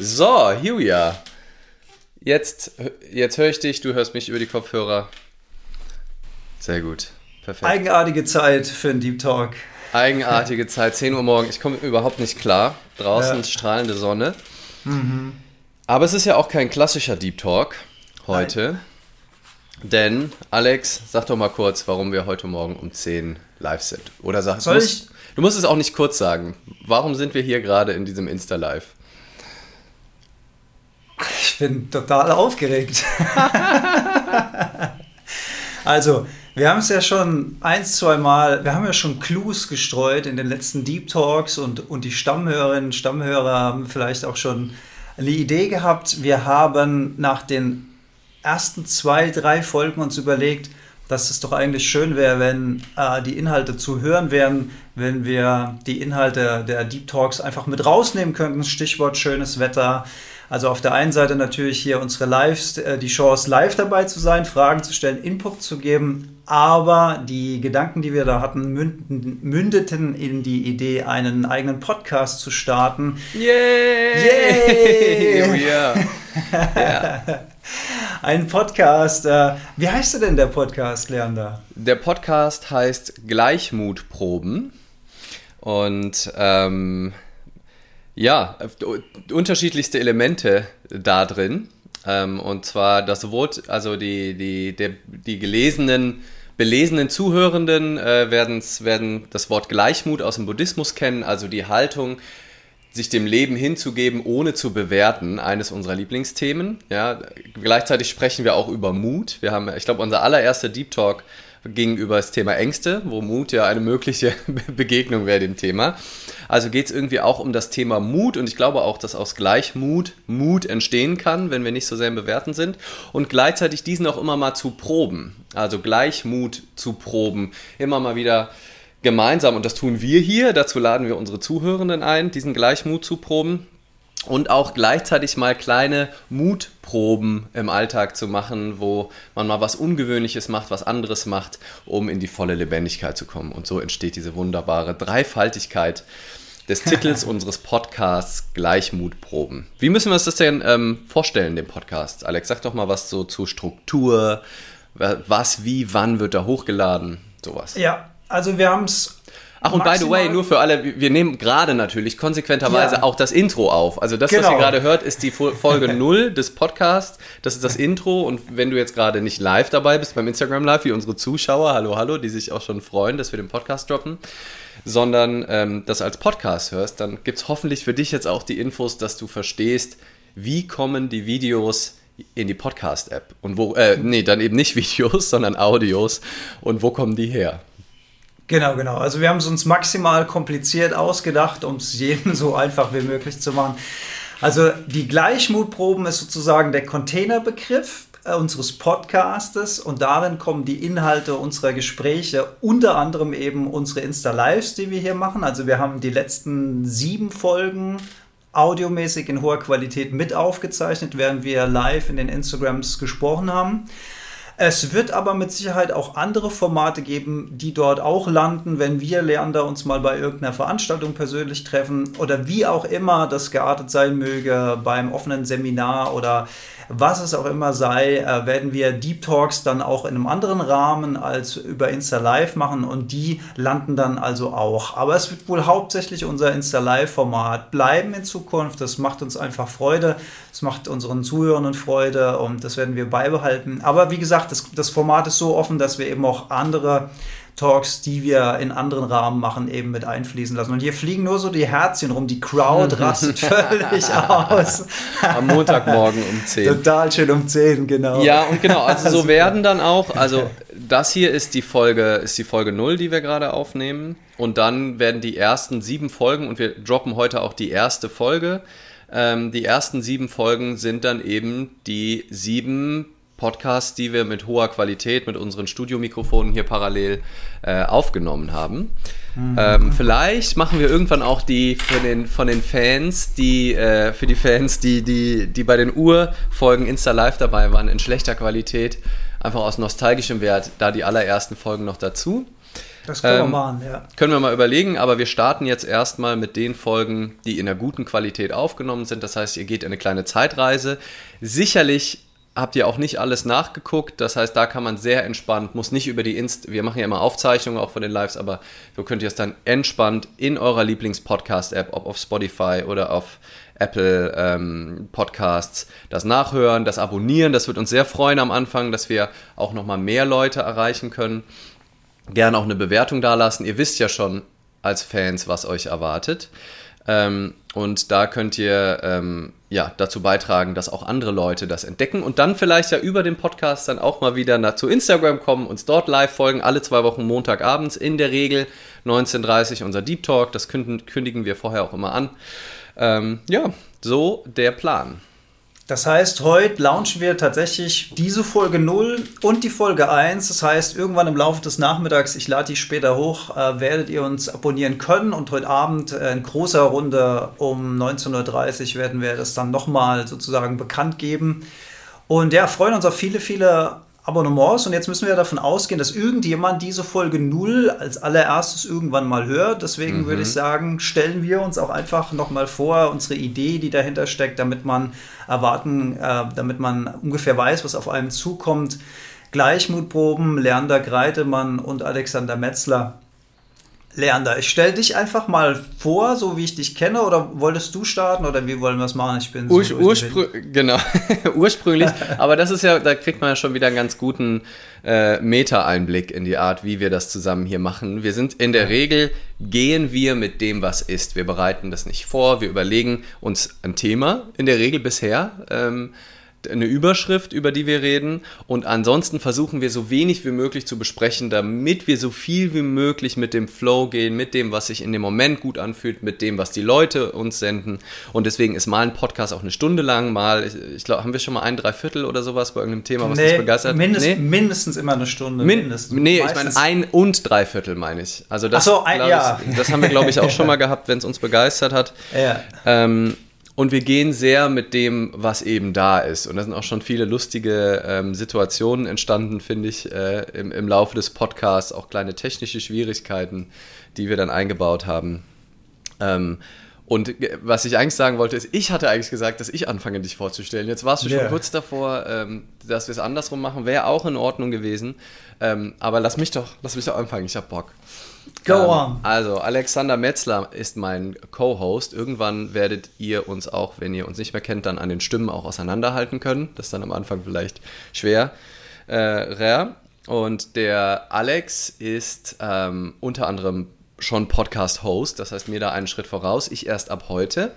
So, Julia. Jetzt, jetzt höre ich dich, du hörst mich über die Kopfhörer. Sehr gut. Perfekt. Eigenartige Zeit für einen Deep Talk. Eigenartige Zeit, 10 Uhr morgen. Ich komme überhaupt nicht klar. Draußen ja. strahlende Sonne. Mhm. Aber es ist ja auch kein klassischer Deep Talk heute. Nein. Denn, Alex, sag doch mal kurz, warum wir heute Morgen um 10 live sind. Oder sag, Soll musst, ich? du musst es auch nicht kurz sagen. Warum sind wir hier gerade in diesem Insta-Live? Ich bin total aufgeregt. also, wir haben es ja schon ein, zwei Mal, wir haben ja schon Clues gestreut in den letzten Deep Talks und, und die Stammhörerinnen und Stammhörer haben vielleicht auch schon eine Idee gehabt. Wir haben nach den ersten zwei, drei Folgen uns überlegt, dass es doch eigentlich schön wäre, wenn äh, die Inhalte zu hören wären, wenn wir die Inhalte der Deep Talks einfach mit rausnehmen könnten. Stichwort schönes Wetter. Also auf der einen Seite natürlich hier unsere Lives, äh, die Chance live dabei zu sein, Fragen zu stellen, Input zu geben, aber die Gedanken, die wir da hatten, mündeten in die Idee, einen eigenen Podcast zu starten. Yay! Yay! yeah. yeah. Ein Podcast. Äh, wie heißt denn der Podcast, Leander? Der Podcast heißt Gleichmutproben. Und ähm, ja, unterschiedlichste Elemente da drin. Ähm, und zwar das Wort, also die, die, der, die gelesenen, belesenen Zuhörenden äh, werden das Wort Gleichmut aus dem Buddhismus kennen, also die Haltung, sich dem Leben hinzugeben, ohne zu bewerten, eines unserer Lieblingsthemen. Ja, gleichzeitig sprechen wir auch über Mut. Wir haben, ich glaube, unser allererster Deep Talk ging über das Thema Ängste, wo Mut ja eine mögliche Begegnung wäre dem Thema. Also geht es irgendwie auch um das Thema Mut und ich glaube auch, dass aus Gleichmut Mut entstehen kann, wenn wir nicht so sehr im Bewerten sind. Und gleichzeitig diesen auch immer mal zu proben. Also Gleichmut zu proben, immer mal wieder gemeinsam, und das tun wir hier, dazu laden wir unsere Zuhörenden ein, diesen Gleichmut zu proben und auch gleichzeitig mal kleine Mutproben im Alltag zu machen, wo man mal was Ungewöhnliches macht, was anderes macht, um in die volle Lebendigkeit zu kommen. Und so entsteht diese wunderbare Dreifaltigkeit des Titels unseres Podcasts Gleichmutproben. Wie müssen wir uns das denn ähm, vorstellen, den Podcast? Alex, sag doch mal was so zur Struktur. Was, wie, wann wird da hochgeladen? Sowas. Ja, also wir haben es Ach, und by the way, nur für alle, wir nehmen gerade natürlich konsequenterweise ja. auch das Intro auf. Also das, genau. was ihr gerade hört, ist die Folge 0 des Podcasts. Das ist das Intro. Und wenn du jetzt gerade nicht live dabei bist beim Instagram Live, wie unsere Zuschauer, hallo, hallo, die sich auch schon freuen, dass wir den Podcast droppen, sondern ähm, das als Podcast hörst, dann gibt es hoffentlich für dich jetzt auch die Infos, dass du verstehst, wie kommen die Videos in die Podcast-App. Und wo, äh, nee, dann eben nicht Videos, sondern Audios. Und wo kommen die her? Genau, genau. Also wir haben es uns maximal kompliziert ausgedacht, um es jedem so einfach wie möglich zu machen. Also die Gleichmutproben ist sozusagen der Containerbegriff äh, unseres Podcastes und darin kommen die Inhalte unserer Gespräche, unter anderem eben unsere Insta-Lives, die wir hier machen. Also wir haben die letzten sieben Folgen audiomäßig in hoher Qualität mit aufgezeichnet, während wir live in den Instagrams gesprochen haben. Es wird aber mit Sicherheit auch andere Formate geben, die dort auch landen, wenn wir Lerner uns mal bei irgendeiner Veranstaltung persönlich treffen oder wie auch immer das geartet sein möge, beim offenen Seminar oder was es auch immer sei, äh, werden wir Deep Talks dann auch in einem anderen Rahmen als über Insta Live machen und die landen dann also auch. Aber es wird wohl hauptsächlich unser Insta Live Format bleiben in Zukunft. Das macht uns einfach Freude. Es macht unseren Zuhörern Freude und das werden wir beibehalten. Aber wie gesagt, das, das Format ist so offen, dass wir eben auch andere Talks, die wir in anderen Rahmen machen, eben mit einfließen lassen. Und hier fliegen nur so die Herzchen rum, die Crowd rastet völlig aus. Am Montagmorgen um 10. Total schön um 10, genau. Ja, und genau, also so werden dann auch, also das hier ist die Folge, ist die Folge 0, die wir gerade aufnehmen. Und dann werden die ersten sieben Folgen, und wir droppen heute auch die erste Folge. Ähm, die ersten sieben Folgen sind dann eben die sieben Podcasts, die wir mit hoher Qualität mit unseren Studiomikrofonen hier parallel äh, aufgenommen haben. Mhm. Ähm, vielleicht machen wir irgendwann auch die von den, von den Fans, die äh, für die Fans, die, die, die bei den Urfolgen Insta Live dabei waren, in schlechter Qualität, einfach aus nostalgischem Wert, da die allerersten Folgen noch dazu. Das können ähm, wir machen, ja. Können wir mal überlegen, aber wir starten jetzt erstmal mit den Folgen, die in einer guten Qualität aufgenommen sind. Das heißt, ihr geht in eine kleine Zeitreise. Sicherlich habt ihr auch nicht alles nachgeguckt. Das heißt, da kann man sehr entspannt, muss nicht über die Inst, wir machen ja immer Aufzeichnungen auch von den Lives, aber so könnt ihr es dann entspannt in eurer Lieblings-Podcast-App, ob auf Spotify oder auf Apple ähm, Podcasts, das nachhören, das abonnieren. Das wird uns sehr freuen am Anfang, dass wir auch nochmal mehr Leute erreichen können. Gerne auch eine Bewertung dalassen. Ihr wisst ja schon als Fans, was euch erwartet. Ähm, und da könnt ihr ähm, ja, dazu beitragen, dass auch andere Leute das entdecken und dann vielleicht ja über den Podcast dann auch mal wieder zu Instagram kommen, uns dort live folgen, alle zwei Wochen Montagabends in der Regel 19.30 unser Deep Talk, das kündigen wir vorher auch immer an. Ähm, ja, so der Plan. Das heißt, heute launchen wir tatsächlich diese Folge 0 und die Folge 1. Das heißt, irgendwann im Laufe des Nachmittags, ich lade die später hoch, äh, werdet ihr uns abonnieren können. Und heute Abend äh, in großer Runde um 19.30 Uhr werden wir das dann nochmal sozusagen bekannt geben. Und ja, freuen uns auf viele, viele Abonnements und jetzt müssen wir davon ausgehen, dass irgendjemand diese Folge 0 als allererstes irgendwann mal hört. Deswegen mhm. würde ich sagen, stellen wir uns auch einfach nochmal vor, unsere Idee, die dahinter steckt, damit man erwarten, äh, damit man ungefähr weiß, was auf einem zukommt. Gleichmutproben, Lerner Greitemann und Alexander Metzler Leander, ich stelle dich einfach mal vor, so wie ich dich kenne, oder wolltest du starten oder wie wollen wir es machen? Ich bin Ur so urspr genau, ursprünglich, aber das ist ja, da kriegt man ja schon wieder einen ganz guten äh, Meta-Einblick in die Art, wie wir das zusammen hier machen. Wir sind in der Regel, gehen wir mit dem, was ist. Wir bereiten das nicht vor, wir überlegen uns ein Thema, in der Regel bisher. Ähm, eine Überschrift, über die wir reden. Und ansonsten versuchen wir so wenig wie möglich zu besprechen, damit wir so viel wie möglich mit dem Flow gehen, mit dem, was sich in dem Moment gut anfühlt, mit dem, was die Leute uns senden. Und deswegen ist mal ein Podcast auch eine Stunde lang, mal, ich, glaube, haben wir schon mal ein Dreiviertel oder sowas bei irgendeinem Thema, was nee, uns begeistert? Mindest, nee? Mindestens immer eine Stunde. Min mindestens. Nee, Meistens. ich meine ein und Dreiviertel meine ich. Also das, so, ein, ja. ich, das haben wir, glaube ich, auch schon mal gehabt, wenn es uns begeistert hat. Ja. Ähm, und wir gehen sehr mit dem, was eben da ist. Und da sind auch schon viele lustige ähm, Situationen entstanden, finde ich, äh, im, im Laufe des Podcasts. Auch kleine technische Schwierigkeiten, die wir dann eingebaut haben. Ähm, und was ich eigentlich sagen wollte, ist, ich hatte eigentlich gesagt, dass ich anfange, dich vorzustellen. Jetzt warst du yeah. schon kurz davor, ähm, dass wir es andersrum machen. Wäre auch in Ordnung gewesen. Ähm, aber lass mich doch, lass mich doch anfangen. Ich habe Bock. Go ähm, on. Also, Alexander Metzler ist mein Co-Host. Irgendwann werdet ihr uns auch, wenn ihr uns nicht mehr kennt, dann an den Stimmen auch auseinanderhalten können. Das ist dann am Anfang vielleicht schwer. Äh, rare. Und der Alex ist ähm, unter anderem schon Podcast-Host, das heißt mir da einen Schritt voraus. Ich erst ab heute.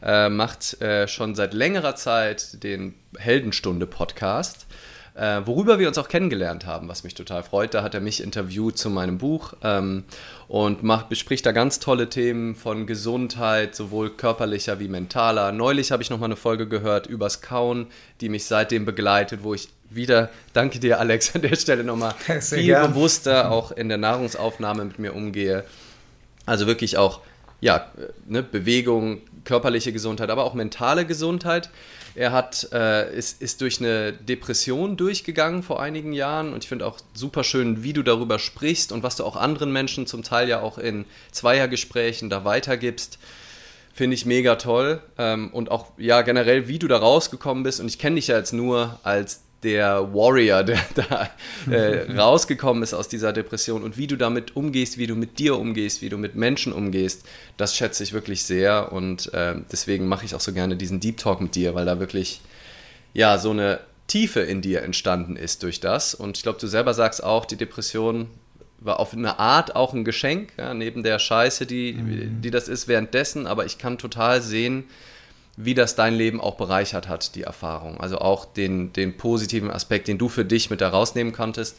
Äh, macht äh, schon seit längerer Zeit den Heldenstunde-Podcast äh, worüber wir uns auch kennengelernt haben, was mich total freut. Da hat er mich interviewt zu meinem Buch ähm, und macht, bespricht da ganz tolle Themen von Gesundheit, sowohl körperlicher wie mentaler. Neulich habe ich noch mal eine Folge gehört übers Kauen, die mich seitdem begleitet, wo ich wieder, danke dir Alex an der Stelle nochmal, viel gern. bewusster auch in der Nahrungsaufnahme mit mir umgehe. Also wirklich auch, ja, ne, Bewegung, körperliche Gesundheit, aber auch mentale Gesundheit. Er hat, äh, ist, ist durch eine Depression durchgegangen vor einigen Jahren und ich finde auch super schön, wie du darüber sprichst und was du auch anderen Menschen zum Teil ja auch in Zweiergesprächen da weitergibst. Finde ich mega toll. Ähm, und auch ja generell, wie du da rausgekommen bist. Und ich kenne dich ja jetzt nur als der Warrior, der da äh, rausgekommen ist aus dieser Depression und wie du damit umgehst, wie du mit dir umgehst, wie du mit Menschen umgehst, das schätze ich wirklich sehr und äh, deswegen mache ich auch so gerne diesen Deep Talk mit dir, weil da wirklich ja so eine Tiefe in dir entstanden ist durch das und ich glaube, du selber sagst auch, die Depression war auf eine Art auch ein Geschenk, ja, neben der Scheiße, die, mhm. die das ist währenddessen, aber ich kann total sehen, wie das dein Leben auch bereichert hat, die Erfahrung. Also auch den, den positiven Aspekt, den du für dich mit da rausnehmen konntest.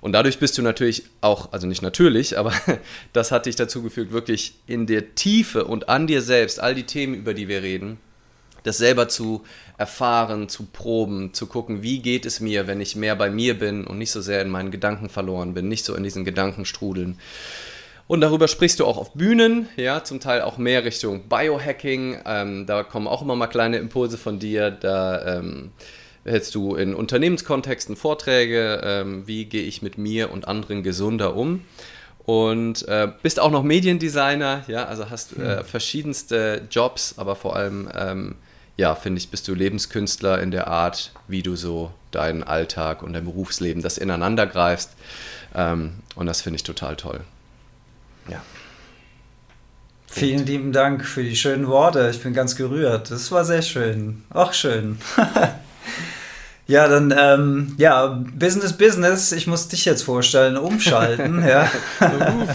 Und dadurch bist du natürlich auch, also nicht natürlich, aber das hat dich dazu gefügt, wirklich in der Tiefe und an dir selbst, all die Themen, über die wir reden, das selber zu erfahren, zu proben, zu gucken, wie geht es mir, wenn ich mehr bei mir bin und nicht so sehr in meinen Gedanken verloren bin, nicht so in diesen Gedankenstrudeln. Und darüber sprichst du auch auf Bühnen, ja, zum Teil auch mehr Richtung Biohacking. Ähm, da kommen auch immer mal kleine Impulse von dir. Da ähm, hältst du in Unternehmenskontexten Vorträge, ähm, wie gehe ich mit mir und anderen gesunder um. Und äh, bist auch noch Mediendesigner, ja, also hast äh, hm. verschiedenste Jobs, aber vor allem, ähm, ja, finde ich, bist du Lebenskünstler in der Art, wie du so deinen Alltag und dein Berufsleben das ineinander greifst. Ähm, und das finde ich total toll. Ja. Vielen lieben Dank für die schönen Worte. Ich bin ganz gerührt. Das war sehr schön. Auch schön. ja, dann, ähm, ja, Business, Business. Ich muss dich jetzt vorstellen, umschalten. ja.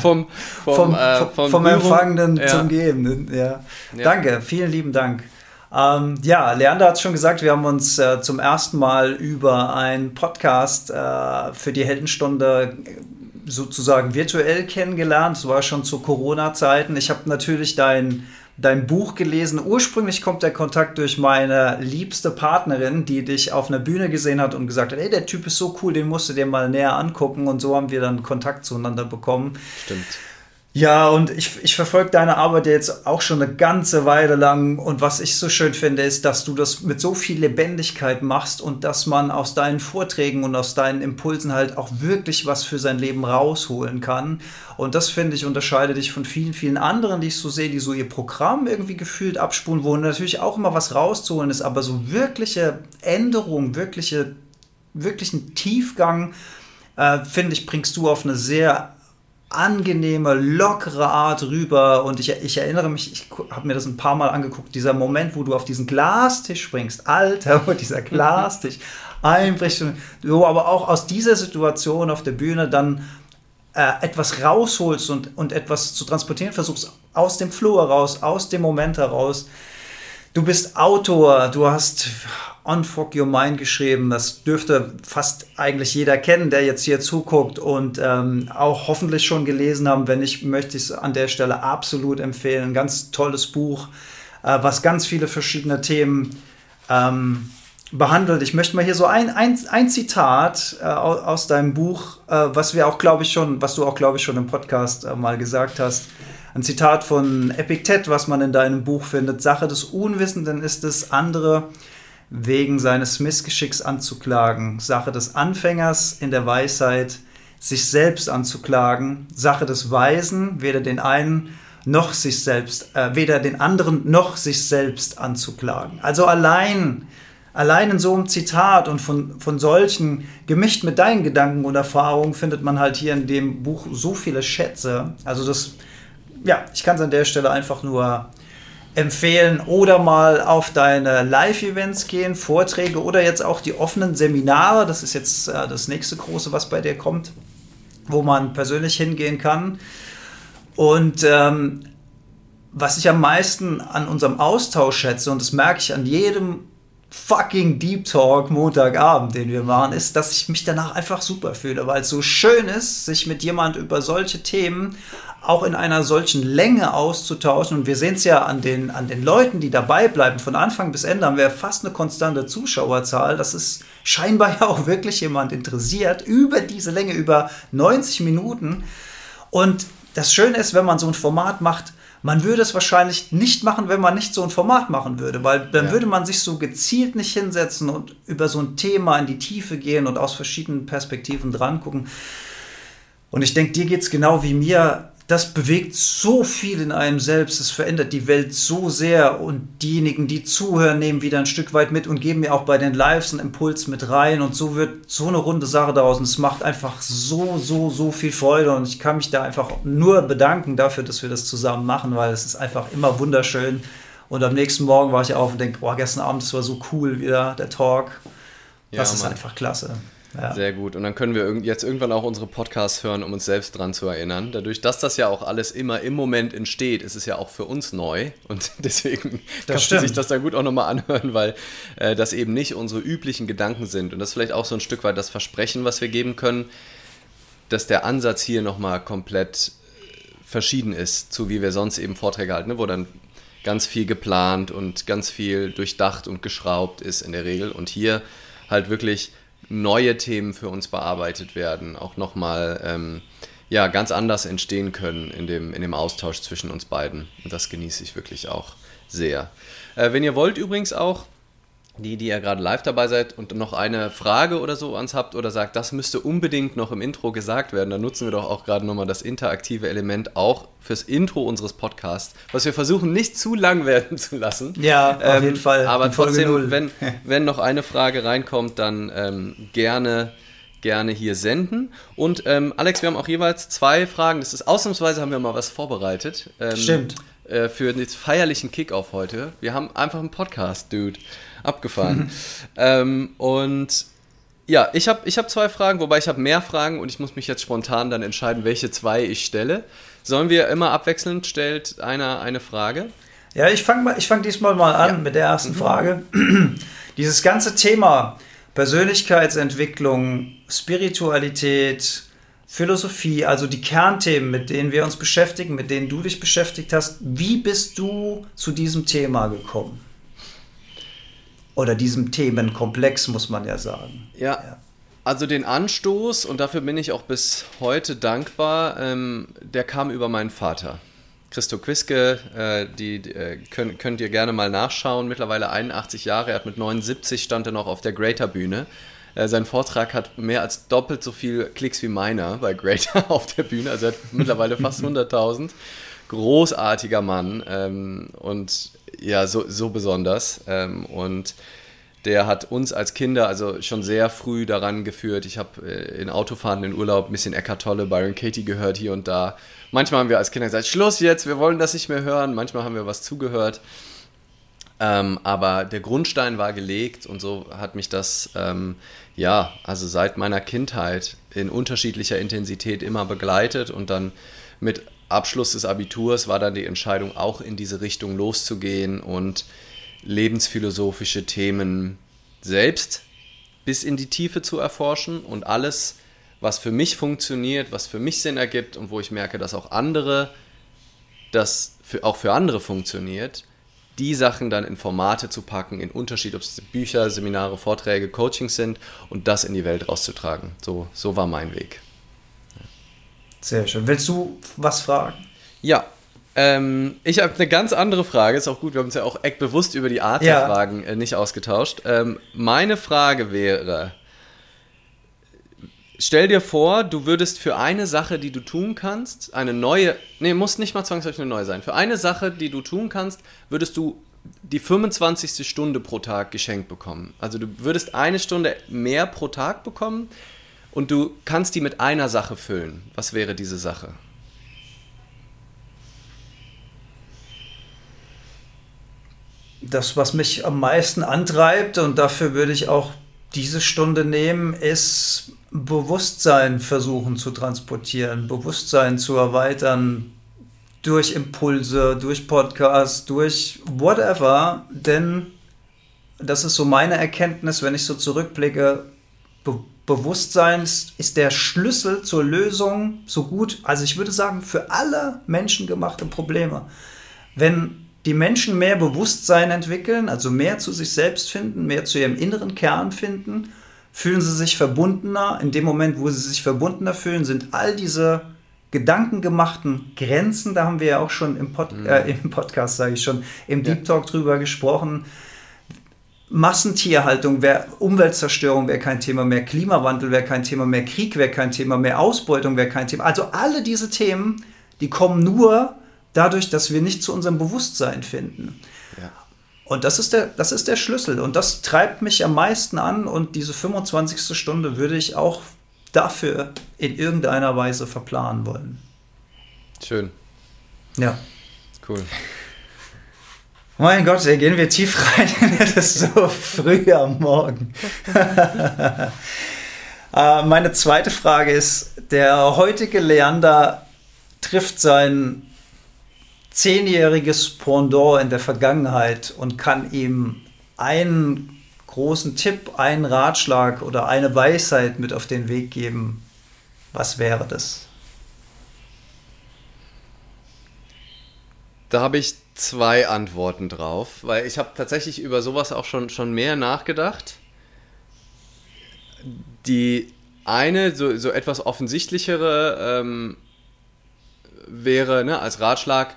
vom, vom, vom, äh, vom, vom Empfangenden ja. zum Gebenden. Ja. ja. Danke, vielen lieben Dank. Ähm, ja, Leander hat es schon gesagt, wir haben uns äh, zum ersten Mal über einen Podcast äh, für die Heldenstunde sozusagen virtuell kennengelernt. Das war schon zu Corona-Zeiten. Ich habe natürlich dein, dein Buch gelesen. Ursprünglich kommt der Kontakt durch meine liebste Partnerin, die dich auf einer Bühne gesehen hat und gesagt hat, hey, der Typ ist so cool, den musst du dir mal näher angucken. Und so haben wir dann Kontakt zueinander bekommen. Stimmt. Ja, und ich, ich verfolge deine Arbeit jetzt auch schon eine ganze Weile lang. Und was ich so schön finde, ist, dass du das mit so viel Lebendigkeit machst und dass man aus deinen Vorträgen und aus deinen Impulsen halt auch wirklich was für sein Leben rausholen kann. Und das finde ich unterscheidet dich von vielen, vielen anderen, die ich so sehe, die so ihr Programm irgendwie gefühlt abspulen, wo natürlich auch immer was rauszuholen ist, aber so wirkliche Änderungen, wirkliche, wirklichen Tiefgang, äh, finde ich, bringst du auf eine sehr angenehme, lockere Art rüber. Und ich, ich erinnere mich, ich habe mir das ein paar Mal angeguckt, dieser Moment, wo du auf diesen Glastisch springst, Alter, wo dieser Glastisch einbricht. Und du aber auch aus dieser Situation auf der Bühne dann äh, etwas rausholst und, und etwas zu transportieren versuchst, aus dem Flow heraus, aus dem Moment heraus. Du bist Autor, du hast Unfuck Your Mind geschrieben. Das dürfte fast eigentlich jeder kennen, der jetzt hier zuguckt und ähm, auch hoffentlich schon gelesen haben. Wenn nicht, möchte ich es an der Stelle absolut empfehlen. Ein ganz tolles Buch, äh, was ganz viele verschiedene Themen ähm, behandelt. Ich möchte mal hier so ein, ein, ein Zitat äh, aus deinem Buch, äh, was wir auch, glaube ich, schon, was du auch, glaube ich, schon im Podcast äh, mal gesagt hast. Ein Zitat von Epiktet, was man in deinem Buch findet. Sache des Unwissenden ist es, andere wegen seines Missgeschicks anzuklagen. Sache des Anfängers in der Weisheit, sich selbst anzuklagen. Sache des Weisen, weder den einen noch sich selbst, äh, weder den anderen noch sich selbst anzuklagen. Also allein, allein in so einem Zitat und von, von solchen, gemischt mit deinen Gedanken und Erfahrungen, findet man halt hier in dem Buch so viele Schätze. Also das, ja, ich kann es an der Stelle einfach nur empfehlen oder mal auf deine Live-Events gehen, Vorträge oder jetzt auch die offenen Seminare. Das ist jetzt äh, das nächste große, was bei dir kommt, wo man persönlich hingehen kann. Und ähm, was ich am meisten an unserem Austausch schätze, und das merke ich an jedem fucking Deep Talk Montagabend, den wir machen, ist, dass ich mich danach einfach super fühle, weil es so schön ist, sich mit jemand über solche Themen auch in einer solchen Länge auszutauschen. Und wir sehen es ja an den, an den Leuten, die dabei bleiben. Von Anfang bis Ende haben wir fast eine konstante Zuschauerzahl. Das ist scheinbar ja auch wirklich jemand interessiert über diese Länge, über 90 Minuten. Und das Schöne ist, wenn man so ein Format macht, man würde es wahrscheinlich nicht machen, wenn man nicht so ein Format machen würde, weil dann ja. würde man sich so gezielt nicht hinsetzen und über so ein Thema in die Tiefe gehen und aus verschiedenen Perspektiven dran gucken. Und ich denke, dir geht es genau wie mir das bewegt so viel in einem selbst, es verändert die Welt so sehr und diejenigen, die zuhören, nehmen wieder ein Stück weit mit und geben mir auch bei den Lives einen Impuls mit rein und so wird so eine runde Sache daraus und es macht einfach so, so, so viel Freude und ich kann mich da einfach nur bedanken dafür, dass wir das zusammen machen, weil es ist einfach immer wunderschön und am nächsten Morgen war ich auf und denke, boah, gestern Abend, das war so cool wieder, der Talk. Das ja, ist einfach klasse. Ja. Sehr gut. Und dann können wir jetzt irgendwann auch unsere Podcasts hören, um uns selbst dran zu erinnern. Dadurch, dass das ja auch alles immer im Moment entsteht, ist es ja auch für uns neu. Und deswegen das kann man sich das dann gut auch nochmal anhören, weil äh, das eben nicht unsere üblichen Gedanken sind. Und das ist vielleicht auch so ein Stück weit das Versprechen, was wir geben können, dass der Ansatz hier nochmal komplett verschieden ist, zu wie wir sonst eben Vorträge halten, ne? wo dann ganz viel geplant und ganz viel durchdacht und geschraubt ist in der Regel. Und hier halt wirklich neue Themen für uns bearbeitet werden, auch nochmal ähm, ja, ganz anders entstehen können in dem, in dem Austausch zwischen uns beiden. Und das genieße ich wirklich auch sehr. Äh, wenn ihr wollt übrigens auch, die, die ihr gerade live dabei seid und noch eine Frage oder so ans habt oder sagt, das müsste unbedingt noch im Intro gesagt werden, dann nutzen wir doch auch gerade nochmal das interaktive Element auch fürs Intro unseres Podcasts, was wir versuchen nicht zu lang werden zu lassen. Ja, auf ähm, jeden Fall. Aber trotzdem, wenn, wenn noch eine Frage reinkommt, dann ähm, gerne gerne hier senden. Und ähm, Alex, wir haben auch jeweils zwei Fragen. Das ist ausnahmsweise haben wir mal was vorbereitet. Ähm, Stimmt. Äh, für den feierlichen Kickoff heute. Wir haben einfach einen Podcast, Dude abgefahren. ähm, und ja, ich habe ich hab zwei Fragen, wobei ich habe mehr Fragen und ich muss mich jetzt spontan dann entscheiden, welche zwei ich stelle. Sollen wir immer abwechselnd, stellt einer eine Frage? Ja, ich fange fang diesmal mal an ja. mit der ersten mhm. Frage. Dieses ganze Thema Persönlichkeitsentwicklung, Spiritualität, Philosophie, also die Kernthemen, mit denen wir uns beschäftigen, mit denen du dich beschäftigt hast, wie bist du zu diesem Thema gekommen? oder diesem Themenkomplex, muss man ja sagen. Ja. ja. Also den Anstoß, und dafür bin ich auch bis heute dankbar, ähm, der kam über meinen Vater. Christo Quiske, äh, die, die äh, könnt, könnt, ihr gerne mal nachschauen, mittlerweile 81 Jahre, er hat mit 79 stand er noch auf der Greater Bühne. Äh, sein Vortrag hat mehr als doppelt so viel Klicks wie meiner bei Greater auf der Bühne, also er hat mittlerweile fast 100.000. Großartiger Mann ähm, und ja, so, so besonders. Ähm, und der hat uns als Kinder also schon sehr früh daran geführt. Ich habe äh, in Autofahren in Urlaub ein bisschen Eckart Tolle, Byron Katie gehört hier und da. Manchmal haben wir als Kinder gesagt, Schluss jetzt, wir wollen das nicht mehr hören. Manchmal haben wir was zugehört. Ähm, aber der Grundstein war gelegt und so hat mich das, ähm, ja, also seit meiner Kindheit in unterschiedlicher Intensität immer begleitet und dann mit Abschluss des Abiturs war dann die Entscheidung, auch in diese Richtung loszugehen und lebensphilosophische Themen selbst bis in die Tiefe zu erforschen und alles, was für mich funktioniert, was für mich Sinn ergibt und wo ich merke, dass auch andere, das für, auch für andere funktioniert, die Sachen dann in Formate zu packen, in Unterschied, ob es Bücher, Seminare, Vorträge, Coachings sind und das in die Welt rauszutragen. So, so war mein Weg. Sehr schön. Willst du was fragen? Ja. Ähm, ich habe eine ganz andere Frage. Ist auch gut, wir haben uns ja auch echt bewusst über die Art ja. der Fragen äh, nicht ausgetauscht. Ähm, meine Frage wäre: Stell dir vor, du würdest für eine Sache, die du tun kannst, eine neue, nee, muss nicht mal zwangsläufig eine neue sein. Für eine Sache, die du tun kannst, würdest du die 25. Stunde pro Tag geschenkt bekommen. Also du würdest eine Stunde mehr pro Tag bekommen und du kannst die mit einer Sache füllen. Was wäre diese Sache? Das, was mich am meisten antreibt, und dafür würde ich auch diese Stunde nehmen, ist Bewusstsein versuchen zu transportieren, Bewusstsein zu erweitern durch Impulse, durch Podcasts, durch whatever. Denn das ist so meine Erkenntnis, wenn ich so zurückblicke, Bewusstsein ist der Schlüssel zur Lösung so gut, also ich würde sagen, für alle menschengemachte Probleme. Wenn die Menschen mehr Bewusstsein entwickeln, also mehr zu sich selbst finden, mehr zu ihrem inneren Kern finden, fühlen sie sich verbundener. In dem Moment, wo sie sich verbundener fühlen, sind all diese gedankengemachten Grenzen, da haben wir ja auch schon im, Pod, mhm. äh, im Podcast, sage ich schon, im Deep Talk drüber gesprochen, Massentierhaltung wäre Umweltzerstörung wäre kein Thema mehr, Klimawandel wäre kein Thema mehr, Krieg wäre kein Thema mehr, Ausbeutung wäre kein Thema. Also alle diese Themen, die kommen nur dadurch, dass wir nicht zu unserem Bewusstsein finden. Ja. Und das ist, der, das ist der Schlüssel. Und das treibt mich am meisten an. Und diese 25. Stunde würde ich auch dafür in irgendeiner Weise verplanen wollen. Schön. Ja. Cool. Mein Gott, ey, gehen wir tief rein. Es ist so früh am Morgen. Äh, meine zweite Frage ist, der heutige Leander trifft sein zehnjähriges Pendant in der Vergangenheit und kann ihm einen großen Tipp, einen Ratschlag oder eine Weisheit mit auf den Weg geben. Was wäre das? Da habe ich zwei Antworten drauf, weil ich habe tatsächlich über sowas auch schon, schon mehr nachgedacht. Die eine, so, so etwas offensichtlichere, ähm, wäre ne, als Ratschlag,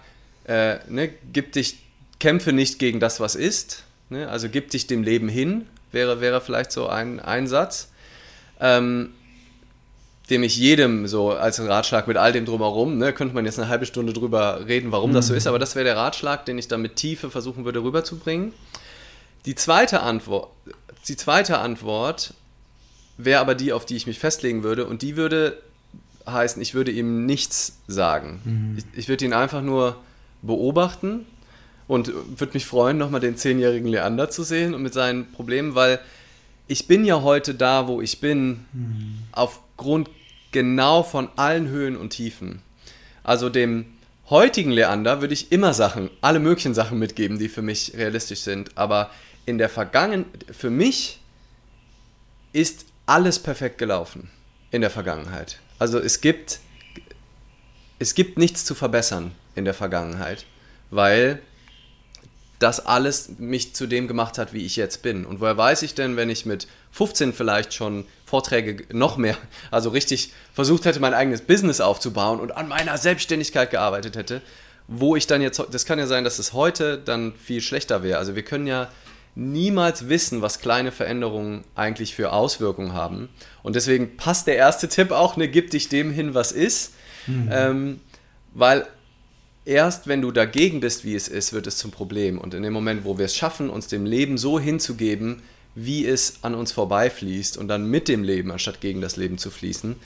äh, ne, gib dich, kämpfe nicht gegen das, was ist, Ne? Also gib dich dem Leben hin, wäre, wäre vielleicht so ein, ein Satz. Ähm, dem ich jedem so als Ratschlag mit all dem drumherum, ne, könnte man jetzt eine halbe Stunde drüber reden, warum mhm. das so mhm. ist, aber das wäre der Ratschlag, den ich dann mit Tiefe versuchen würde rüberzubringen. Die zweite Antwort, die zweite Antwort wäre aber die, auf die ich mich festlegen würde und die würde heißen, ich würde ihm nichts sagen. Mhm. Ich, ich würde ihn einfach nur beobachten und würde mich freuen, nochmal den zehnjährigen Leander zu sehen und mit seinen Problemen, weil ich bin ja heute da, wo ich bin, mhm. aufgrund genau von allen Höhen und Tiefen. Also dem heutigen Leander würde ich immer Sachen, alle möglichen Sachen mitgeben, die für mich realistisch sind. Aber in der Vergangenheit, für mich ist alles perfekt gelaufen in der Vergangenheit. Also es gibt, es gibt nichts zu verbessern in der Vergangenheit, weil das alles mich zu dem gemacht hat, wie ich jetzt bin. Und woher weiß ich denn, wenn ich mit 15 vielleicht schon Vorträge noch mehr, also richtig versucht hätte, mein eigenes Business aufzubauen und an meiner Selbstständigkeit gearbeitet hätte, wo ich dann jetzt, das kann ja sein, dass es heute dann viel schlechter wäre. Also wir können ja niemals wissen, was kleine Veränderungen eigentlich für Auswirkungen haben. Und deswegen passt der erste Tipp auch, ne, gib dich dem hin, was ist. Mhm. Ähm, weil erst wenn du dagegen bist, wie es ist, wird es zum Problem. Und in dem Moment, wo wir es schaffen, uns dem Leben so hinzugeben, wie es an uns vorbeifließt und dann mit dem Leben, anstatt gegen das Leben zu fließen,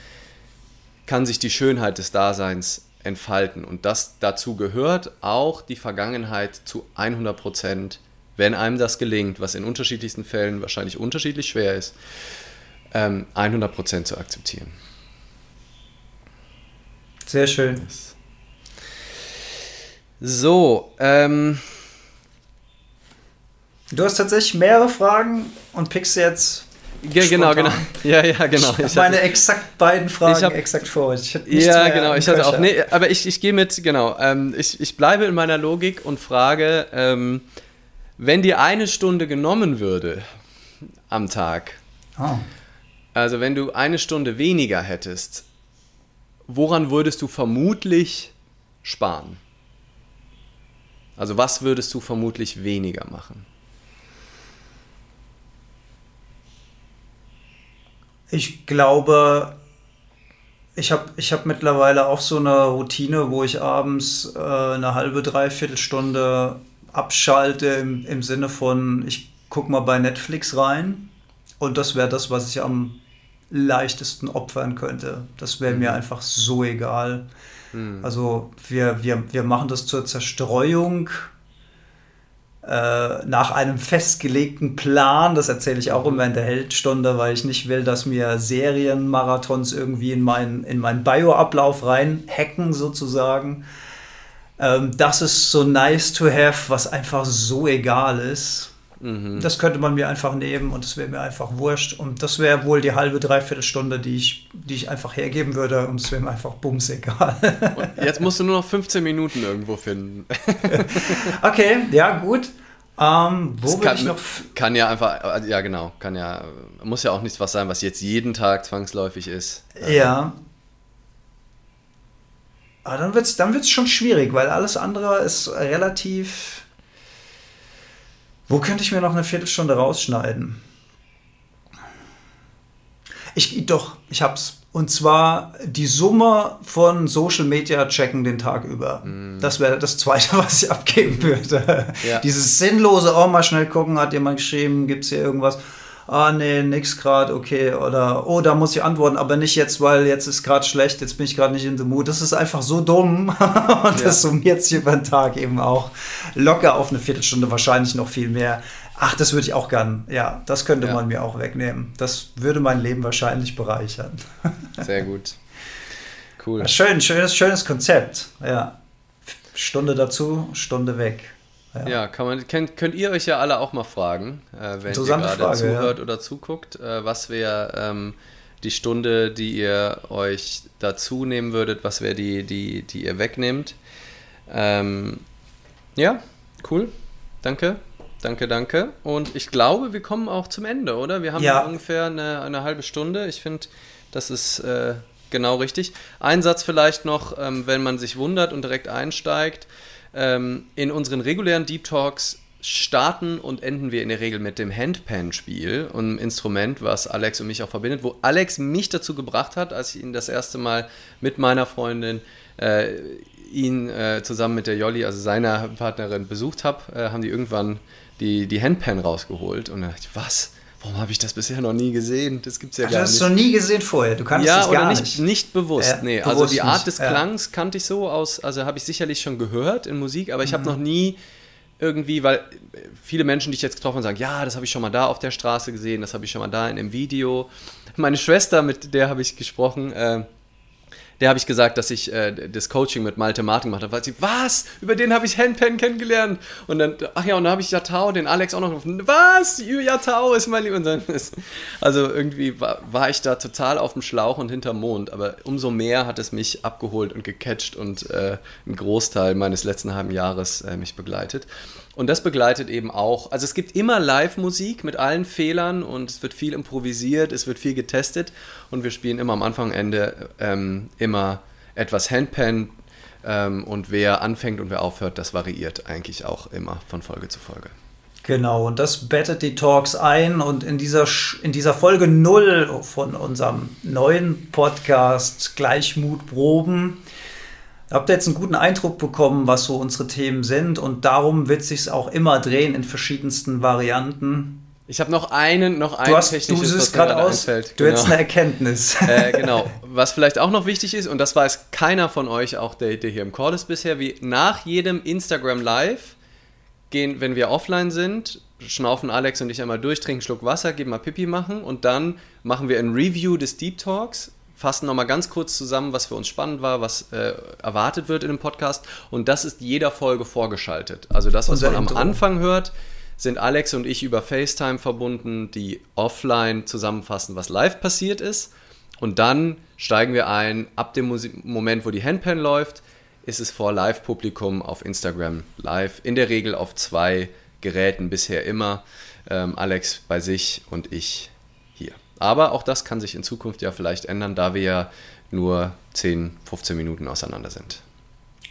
kann sich die Schönheit des Daseins entfalten. Und das dazu gehört auch die Vergangenheit zu 100 Prozent, wenn einem das gelingt, was in unterschiedlichsten Fällen wahrscheinlich unterschiedlich schwer ist, 100 ähm, Prozent zu akzeptieren. Sehr schön. So, ähm. Du hast tatsächlich mehrere Fragen und pickst jetzt. Ja, genau, genau. Ja, ja, genau. Ich habe meine exakt beiden Fragen hab, exakt vor euch. ja, genau. Ich hatte auch. Nee, aber ich, ich gehe mit, genau. Ähm, ich, ich bleibe in meiner Logik und frage, ähm, wenn dir eine Stunde genommen würde am Tag, oh. also wenn du eine Stunde weniger hättest, woran würdest du vermutlich sparen? Also was würdest du vermutlich weniger machen? Ich glaube, ich habe ich hab mittlerweile auch so eine Routine, wo ich abends äh, eine halbe, dreiviertel Stunde abschalte im, im Sinne von, ich gucke mal bei Netflix rein. Und das wäre das, was ich am leichtesten opfern könnte. Das wäre mhm. mir einfach so egal. Mhm. Also wir, wir, wir machen das zur Zerstreuung äh, nach einem festgelegten Plan. Das erzähle ich auch immer in der Heldstunde, weil ich nicht will, dass mir Serienmarathons irgendwie in meinen, in meinen Bio-Ablauf reinhacken sozusagen. Ähm, das ist so nice to have, was einfach so egal ist. Mhm. Das könnte man mir einfach nehmen und das wäre mir einfach wurscht. Und das wäre wohl die halbe, dreiviertel Stunde, die ich, die ich einfach hergeben würde und es wäre mir einfach bums egal. jetzt musst du nur noch 15 Minuten irgendwo finden. okay, ja, gut. Ähm, wo kann, ich noch. Kann ja einfach, ja genau, kann ja, muss ja auch nichts was sein, was jetzt jeden Tag zwangsläufig ist. Ja. Aber dann wird es dann wird's schon schwierig, weil alles andere ist relativ wo könnte ich mir noch eine Viertelstunde rausschneiden? Ich, doch, ich hab's. Und zwar die Summe von Social Media checken den Tag über. Mm. Das wäre das Zweite, was ich abgeben würde. Ja. Dieses sinnlose, oh, mal schnell gucken, hat jemand geschrieben, gibt's hier irgendwas? Ah nee, nix gerade, okay, oder oh, da muss ich antworten, aber nicht jetzt, weil jetzt ist gerade schlecht, jetzt bin ich gerade nicht in the mood. Das ist einfach so dumm und ja. das summiert sich über den Tag eben auch locker auf eine Viertelstunde, wahrscheinlich noch viel mehr. Ach, das würde ich auch gern. Ja, das könnte ja. man mir auch wegnehmen. Das würde mein Leben wahrscheinlich bereichern. Sehr gut. Cool. Schön, schönes, schönes Konzept. Ja. Stunde dazu, Stunde weg. Ja, ja kann man, könnt, könnt ihr euch ja alle auch mal fragen, äh, wenn ihr gerade Frage, zuhört ja. oder zuguckt, äh, was wäre ähm, die Stunde, die ihr euch dazu nehmen würdet, was wäre die, die, die ihr wegnehmt. Ähm, ja, cool. Danke. Danke, danke. Und ich glaube, wir kommen auch zum Ende, oder? Wir haben ja. ungefähr eine, eine halbe Stunde. Ich finde, das ist äh, genau richtig. Ein Satz vielleicht noch, ähm, wenn man sich wundert und direkt einsteigt. Ähm, in unseren regulären Deep Talks starten und enden wir in der Regel mit dem Handpan-Spiel, einem Instrument, was Alex und mich auch verbindet, wo Alex mich dazu gebracht hat, als ich ihn das erste Mal mit meiner Freundin äh, ihn äh, zusammen mit der Jolli, also seiner Partnerin, besucht habe, äh, haben die irgendwann die, die Handpan rausgeholt und dann dachte ich, was? Warum habe ich das bisher noch nie gesehen? Das gibt es ja Ach, gar du hast nicht. es noch nie gesehen vorher. Du kannst ja, es gar nicht, nicht. nicht bewusst. Ja, nee, also bewusst die Art nicht, des ja. Klangs kannte ich so aus, also habe ich sicherlich schon gehört in Musik, aber ich Mhm. habe noch nie irgendwie, weil viele Menschen, die ich jetzt getroffen habe, sagen, ja, das habe ich schon mal da auf der Straße gesehen, das habe ich schon mal da in einem Video. Meine Schwester, mit der habe ich gesprochen, äh, der habe ich gesagt, dass ich äh, das Coaching mit Malte Martin gemacht habe, weil sie, was? Über den habe ich Handpan kennengelernt. Und dann, ach ja, und dann habe ich Yatao, den Alex auch noch gerufen. Was? Yatao ist mein Lieber. Also irgendwie war, war ich da total auf dem Schlauch und hinterm Mond. Aber umso mehr hat es mich abgeholt und gecatcht und äh, ein Großteil meines letzten halben Jahres äh, mich begleitet. Und das begleitet eben auch, also es gibt immer Live-Musik mit allen Fehlern und es wird viel improvisiert, es wird viel getestet und wir spielen immer am Anfang Ende ähm, immer etwas Handpan ähm, und wer anfängt und wer aufhört, das variiert eigentlich auch immer von Folge zu Folge. Genau, und das bettet die Talks ein. Und in dieser, in dieser Folge 0 von unserem neuen Podcast Gleichmutproben habt ihr jetzt einen guten Eindruck bekommen, was so unsere Themen sind. Und darum wird sich auch immer drehen in verschiedensten Varianten. Ich habe noch einen, noch ein Du, hast, du technisches, siehst was gerade aus, einfällt. du hättest eine Erkenntnis. äh, genau. Was vielleicht auch noch wichtig ist, und das weiß keiner von euch, auch der, der hier im Call ist bisher, wie nach jedem Instagram Live gehen, wenn wir offline sind, schnaufen Alex und ich einmal durch, trinken einen Schluck Wasser, geben mal Pipi machen und dann machen wir ein Review des Deep Talks, fassen nochmal ganz kurz zusammen, was für uns spannend war, was äh, erwartet wird in dem Podcast und das ist jeder Folge vorgeschaltet. Also das, was Unser man am. Anfang hört, sind Alex und ich über FaceTime verbunden, die offline zusammenfassen, was live passiert ist. Und dann steigen wir ein, ab dem Musi- Moment, wo die Handpan läuft, ist es vor Live-Publikum auf Instagram live. In der Regel auf zwei Geräten bisher immer. Ähm, Alex bei sich und ich. Aber auch das kann sich in Zukunft ja vielleicht ändern, da wir ja nur 10, 15 Minuten auseinander sind.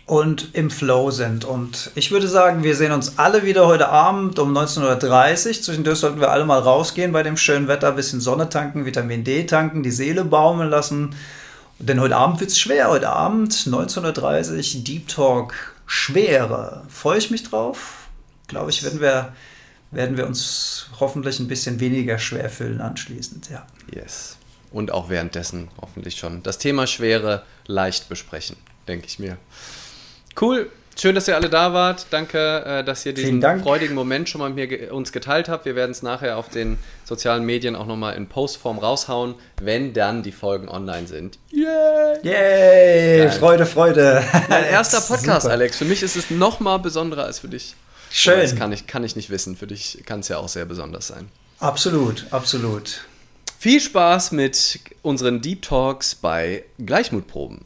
und im Flow sind. Und ich würde sagen, wir sehen uns alle wieder heute Abend um 19.30 Uhr. Zwischendurch sollten wir alle mal rausgehen bei dem schönen Wetter, ein bisschen Sonne tanken, Vitamin D tanken, die Seele baumeln lassen. Denn heute Abend wird es schwer. Heute Abend 19.30 Uhr Deep Talk Schwere. Freue ich mich drauf. Glaube ich, werden wir, werden wir uns hoffentlich ein bisschen weniger schwer fühlen anschließend. Ja. Yes. Und auch währenddessen hoffentlich schon das Thema Schwere leicht besprechen, denke ich mir. Cool. Schön, dass ihr alle da wart. Danke, äh, dass ihr diesen freudigen Moment schon mal mit mir uns geteilt habt. Wir werden es nachher auf den sozialen Medien auch nochmal in Postform raushauen, wenn dann die Folgen online sind. Yay! Yay! Geil. Freude, Freude. Mein erster Podcast, Super. Alex. Für mich ist es nochmal besonderer als für dich. Schön. Das kann ich, kann ich nicht wissen. Für dich kann es ja auch sehr besonders sein. Absolut, absolut. Viel Spaß mit unseren Deep Talks bei Gleichmutproben.